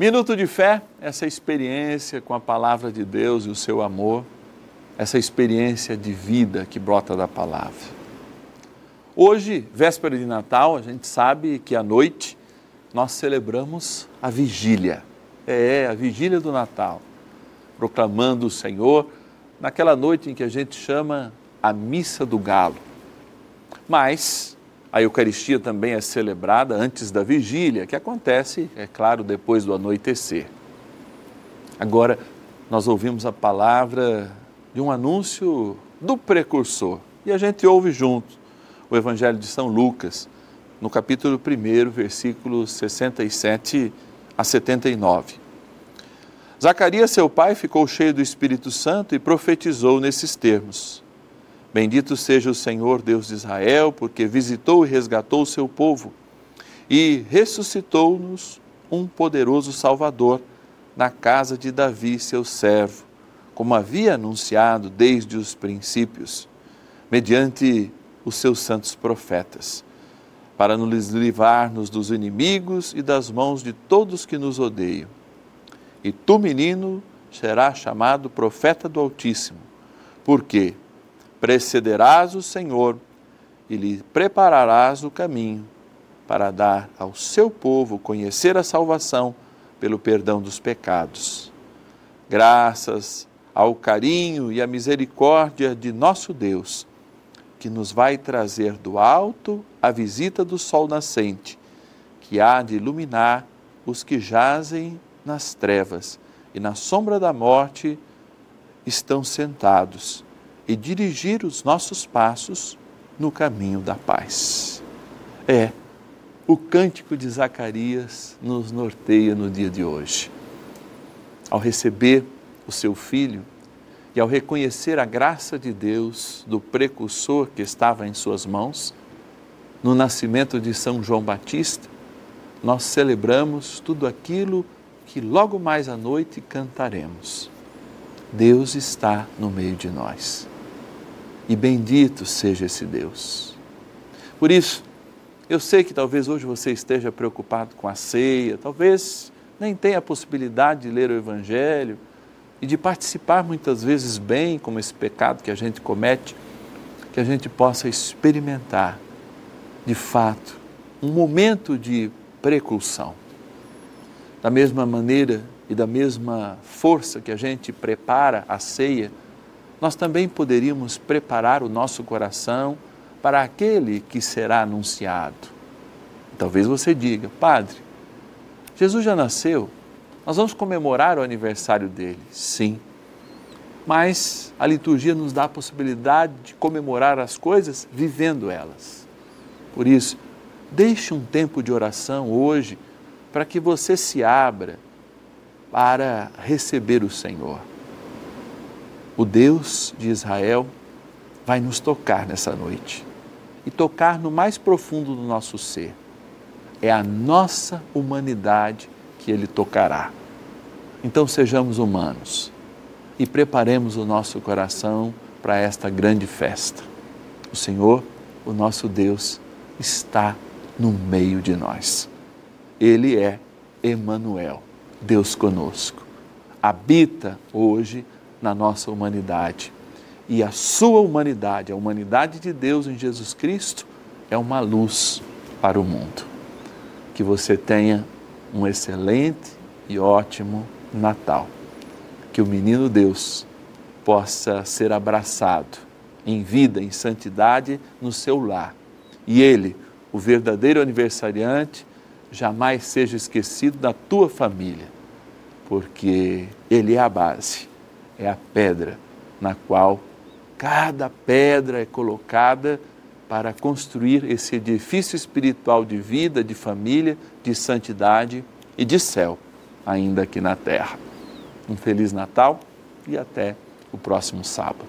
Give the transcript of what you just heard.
Minuto de fé, essa experiência com a palavra de Deus e o seu amor, essa experiência de vida que brota da palavra. Hoje, véspera de Natal, a gente sabe que à noite nós celebramos a vigília. É, a vigília do Natal, proclamando o Senhor naquela noite em que a gente chama a missa do galo. Mas a Eucaristia também é celebrada antes da vigília, que acontece, é claro, depois do anoitecer. Agora, nós ouvimos a palavra de um anúncio do precursor e a gente ouve junto o Evangelho de São Lucas, no capítulo 1, versículos 67 a 79. Zacarias, seu pai, ficou cheio do Espírito Santo e profetizou nesses termos. Bendito seja o Senhor Deus de Israel, porque visitou e resgatou o seu povo e ressuscitou-nos um poderoso Salvador na casa de Davi, seu servo, como havia anunciado desde os princípios, mediante os seus santos profetas, para nos livrar-nos dos inimigos e das mãos de todos que nos odeiam. E tu, menino, serás chamado profeta do Altíssimo, porque precederás o Senhor e lhe prepararás o caminho para dar ao seu povo conhecer a salvação pelo perdão dos pecados. Graças ao carinho e à misericórdia de nosso Deus, que nos vai trazer do alto a visita do sol nascente, que há de iluminar os que jazem nas trevas e na sombra da morte estão sentados e dirigir os nossos passos no caminho da paz. É, o cântico de Zacarias nos norteia no dia de hoje. Ao receber o seu filho e ao reconhecer a graça de Deus do precursor que estava em suas mãos, no nascimento de São João Batista, nós celebramos tudo aquilo que logo mais à noite cantaremos. Deus está no meio de nós e bendito seja esse Deus. Por isso, eu sei que talvez hoje você esteja preocupado com a ceia, talvez nem tenha a possibilidade de ler o Evangelho e de participar muitas vezes bem com esse pecado que a gente comete, que a gente possa experimentar, de fato, um momento de preclusão. Da mesma maneira e da mesma força que a gente prepara a ceia, nós também poderíamos preparar o nosso coração para aquele que será anunciado. Talvez você diga, Padre, Jesus já nasceu, nós vamos comemorar o aniversário dele. Sim, mas a liturgia nos dá a possibilidade de comemorar as coisas vivendo elas. Por isso, deixe um tempo de oração hoje para que você se abra para receber o Senhor o Deus de Israel vai nos tocar nessa noite e tocar no mais profundo do nosso ser. É a nossa humanidade que Ele tocará. Então sejamos humanos e preparemos o nosso coração para esta grande festa. O Senhor, o nosso Deus, está no meio de nós. Ele é Emanuel, Deus conosco. Habita hoje na nossa humanidade. E a sua humanidade, a humanidade de Deus em Jesus Cristo, é uma luz para o mundo. Que você tenha um excelente e ótimo Natal. Que o menino Deus possa ser abraçado em vida, em santidade no seu lar. E ele, o verdadeiro aniversariante, jamais seja esquecido da tua família, porque ele é a base é a pedra na qual cada pedra é colocada para construir esse edifício espiritual de vida, de família, de santidade e de céu, ainda aqui na terra. Um Feliz Natal e até o próximo sábado.